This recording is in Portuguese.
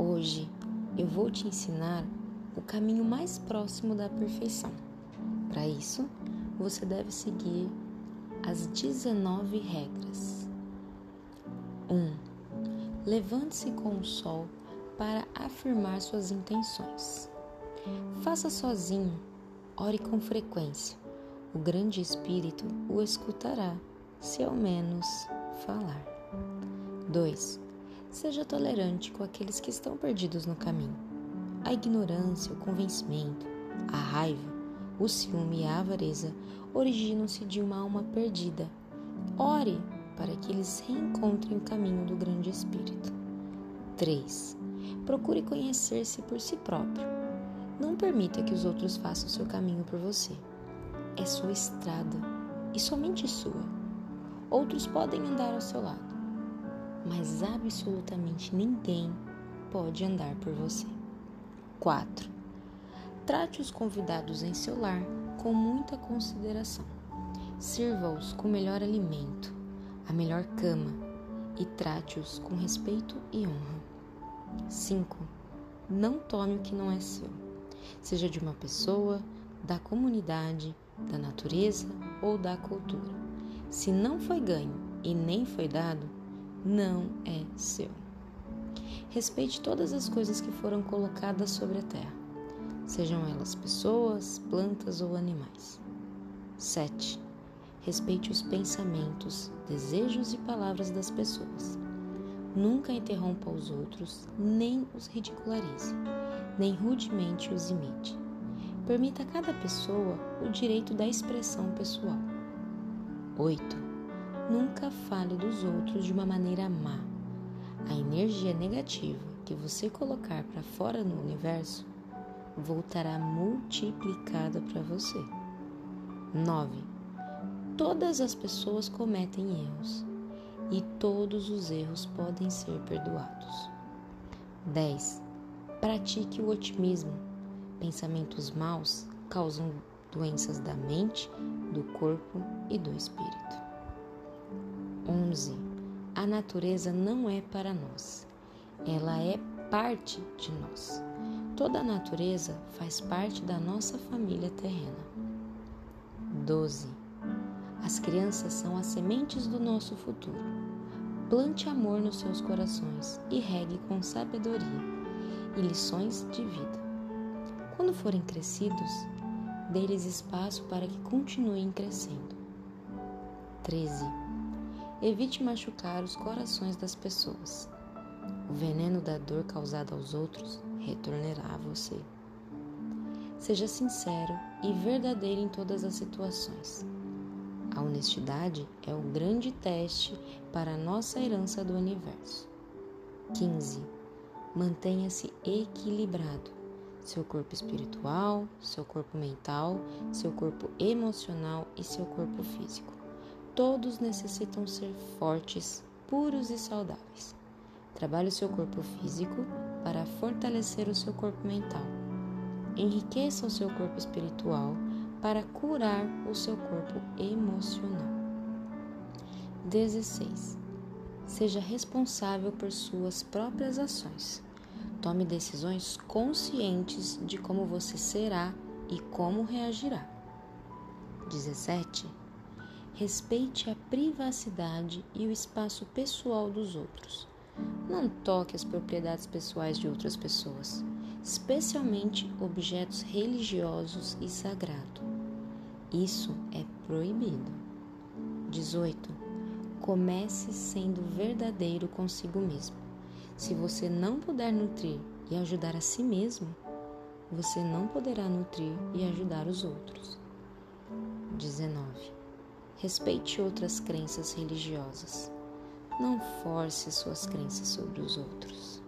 Hoje eu vou te ensinar o caminho mais próximo da perfeição. Para isso, você deve seguir as 19 regras. 1. Um, Levante-se com o sol para afirmar suas intenções. Faça sozinho, ore com frequência. O grande espírito o escutará, se ao menos falar. 2. Seja tolerante com aqueles que estão perdidos no caminho. A ignorância, o convencimento, a raiva, o ciúme e a avareza originam-se de uma alma perdida. Ore para que eles reencontrem o caminho do grande Espírito. 3. Procure conhecer-se por si próprio. Não permita que os outros façam seu caminho por você. É sua estrada e somente sua. Outros podem andar ao seu lado, mas absolutamente ninguém pode andar por você. 4. Trate os convidados em seu lar com muita consideração. Sirva-os com o melhor alimento, a melhor cama e trate-os com respeito e honra. 5. Não tome o que não é seu, seja de uma pessoa, da comunidade, da natureza ou da cultura. Se não foi ganho e nem foi dado, não é seu. Respeite todas as coisas que foram colocadas sobre a terra, sejam elas pessoas, plantas ou animais. 7. Respeite os pensamentos, desejos e palavras das pessoas. Nunca interrompa os outros, nem os ridicularize, nem rudemente os imite. Permita a cada pessoa o direito da expressão pessoal. 8 Nunca fale dos outros de uma maneira má. A energia negativa que você colocar para fora no universo voltará multiplicada para você. 9. Todas as pessoas cometem erros e todos os erros podem ser perdoados. 10. Pratique o otimismo. Pensamentos maus causam doenças da mente, do corpo e do espírito. 11. A natureza não é para nós, ela é parte de nós. Toda a natureza faz parte da nossa família terrena. 12. As crianças são as sementes do nosso futuro. Plante amor nos seus corações e regue com sabedoria e lições de vida. Quando forem crescidos, dê-lhes espaço para que continuem crescendo. 13 Evite machucar os corações das pessoas. O veneno da dor causada aos outros retornará a você. Seja sincero e verdadeiro em todas as situações. A honestidade é o grande teste para a nossa herança do universo. 15. Mantenha-se equilibrado. Seu corpo espiritual, seu corpo mental, seu corpo emocional e seu corpo físico. Todos necessitam ser fortes, puros e saudáveis. Trabalhe o seu corpo físico para fortalecer o seu corpo mental. Enriqueça o seu corpo espiritual para curar o seu corpo emocional. 16. Seja responsável por suas próprias ações. Tome decisões conscientes de como você será e como reagirá. 17 Respeite a privacidade e o espaço pessoal dos outros. Não toque as propriedades pessoais de outras pessoas, especialmente objetos religiosos e sagrados. Isso é proibido. 18. Comece sendo verdadeiro consigo mesmo. Se você não puder nutrir e ajudar a si mesmo, você não poderá nutrir e ajudar os outros. 19. Respeite outras crenças religiosas. Não force suas crenças sobre os outros.